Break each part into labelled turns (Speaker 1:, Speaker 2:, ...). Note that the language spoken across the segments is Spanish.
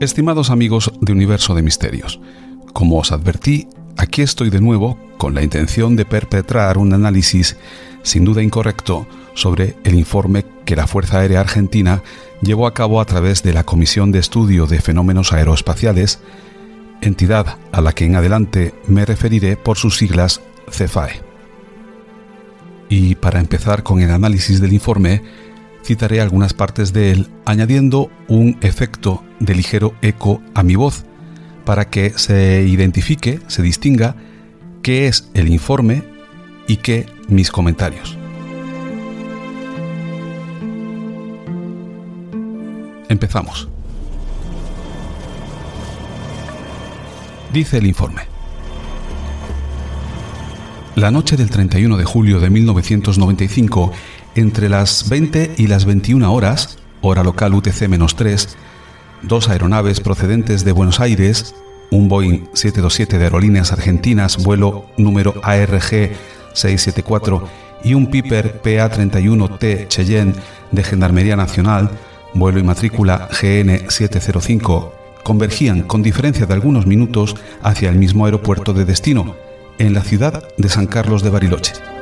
Speaker 1: Estimados amigos de Universo de Misterios, como os advertí, aquí estoy de nuevo con la intención de perpetrar un análisis sin duda incorrecto sobre el informe que la Fuerza Aérea Argentina llevó a cabo a través de la Comisión de Estudio de Fenómenos Aeroespaciales, entidad a la que en adelante me referiré por sus siglas CEFAE. Y para empezar con el análisis del informe, citaré algunas partes de él añadiendo un efecto de ligero eco a mi voz para que se identifique, se distinga qué es el informe y qué mis comentarios. Empezamos. Dice el informe. La noche del 31 de julio de 1995, entre las 20 y las 21 horas, hora local UTC-3, dos aeronaves procedentes de Buenos Aires, un Boeing 727 de Aerolíneas Argentinas, vuelo número ARG 674, y un Piper PA-31T Cheyenne de Gendarmería Nacional, vuelo y matrícula GN 705, convergían con diferencia de algunos minutos hacia el mismo aeropuerto de destino, en la ciudad de San Carlos de Bariloche.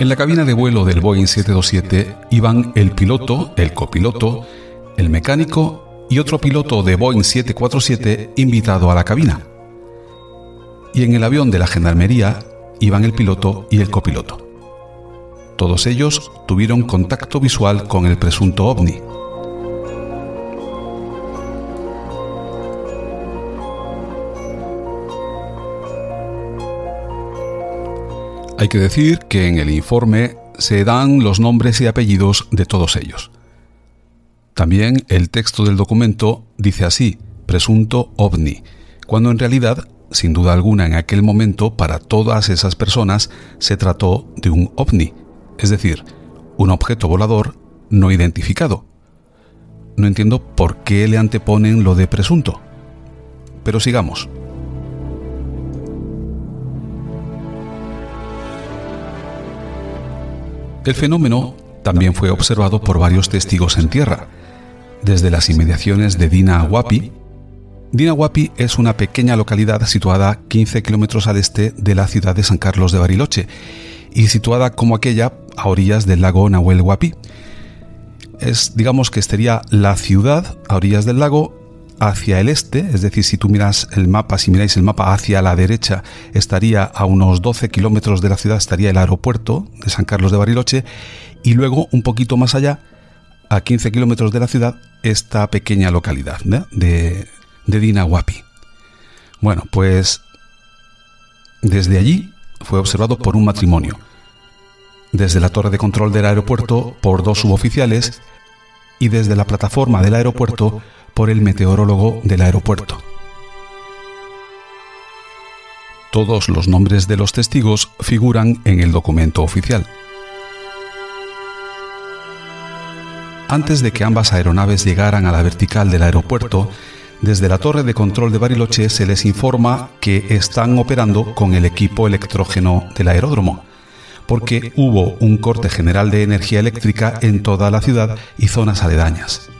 Speaker 1: En la cabina de vuelo del Boeing 727 iban el piloto, el copiloto, el mecánico y otro piloto de Boeing 747 invitado a la cabina. Y en el avión de la Gendarmería iban el piloto y el copiloto. Todos ellos tuvieron contacto visual con el presunto ovni. Hay que decir que en el informe se dan los nombres y apellidos de todos ellos. También el texto del documento dice así, presunto ovni, cuando en realidad, sin duda alguna en aquel momento, para todas esas personas se trató de un ovni, es decir, un objeto volador no identificado. No entiendo por qué le anteponen lo de presunto. Pero sigamos. El fenómeno también fue observado por varios testigos en tierra, desde las inmediaciones de Dinahuapi. Dinahuapi es una pequeña localidad situada 15 kilómetros al este de la ciudad de San Carlos de Bariloche y situada como aquella a orillas del lago Nahuel Huapi. Es, digamos que estaría la ciudad a orillas del lago hacia el este, es decir, si tú miras el mapa, si miráis el mapa hacia la derecha, estaría a unos 12 kilómetros de la ciudad, estaría el aeropuerto de San Carlos de Bariloche, y luego un poquito más allá, a 15 kilómetros de la ciudad, esta pequeña localidad de, de Dinahuapi. Bueno, pues desde allí fue observado por un matrimonio. Desde la torre de control del aeropuerto por dos suboficiales y desde la plataforma del aeropuerto por el meteorólogo del aeropuerto. Todos los nombres de los testigos figuran en el documento oficial. Antes de que ambas aeronaves llegaran a la vertical del aeropuerto, desde la torre de control de Bariloche se les informa que están operando con el equipo electrógeno del aeródromo, porque hubo un corte general de energía eléctrica en toda la ciudad y zonas aledañas.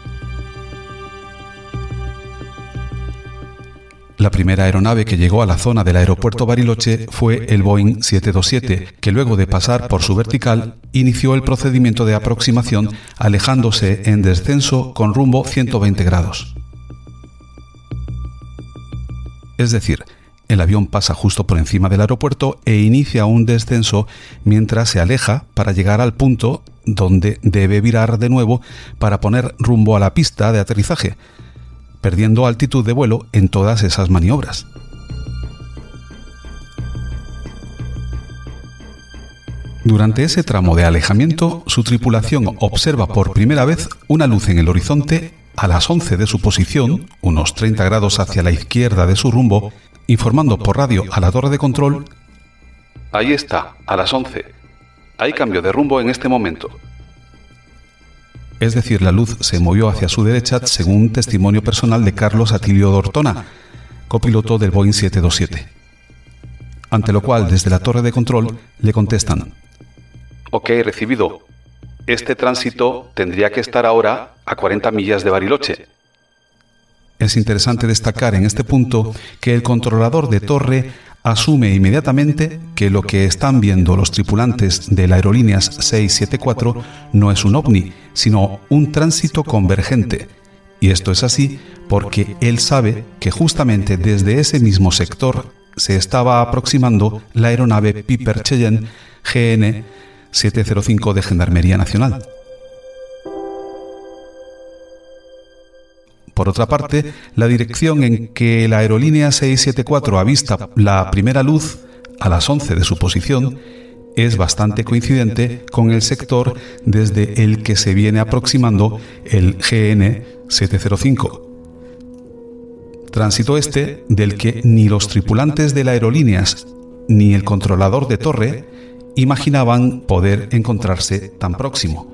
Speaker 1: La primera aeronave que llegó a la zona del aeropuerto Bariloche fue el Boeing 727, que luego de pasar por su vertical inició el procedimiento de aproximación alejándose en descenso con rumbo 120 grados. Es decir, el avión pasa justo por encima del aeropuerto e inicia un descenso mientras se aleja para llegar al punto donde debe virar de nuevo para poner rumbo a la pista de aterrizaje, perdiendo altitud de vuelo en todas esas maniobras. Durante ese tramo de alejamiento, su tripulación observa por primera vez una luz en el horizonte a las 11 de su posición, unos 30 grados hacia la izquierda de su rumbo, informando por radio a la torre de control, Ahí está, a las 11. Hay cambio de rumbo en este momento. Es decir, la luz se movió hacia su derecha según testimonio personal de Carlos Atilio Dortona, copiloto del Boeing 727. Ante lo cual, desde la torre de control, le contestan, Ok, recibido. Este tránsito tendría que estar ahora a 40 millas de Bariloche. Es interesante destacar en este punto que el controlador de torre asume inmediatamente que lo que están viendo los tripulantes de la aerolíneas 674 no es un ovni, sino un tránsito convergente. Y esto es así porque él sabe que justamente desde ese mismo sector se estaba aproximando la aeronave Piper Cheyenne GN 705 de Gendarmería Nacional. Por otra parte, la dirección en que la aerolínea 674 avista la primera luz a las 11 de su posición es bastante coincidente con el sector desde el que se viene aproximando el GN 705. Tránsito este del que ni los tripulantes de la aerolíneas ni el controlador de torre imaginaban poder encontrarse tan próximo.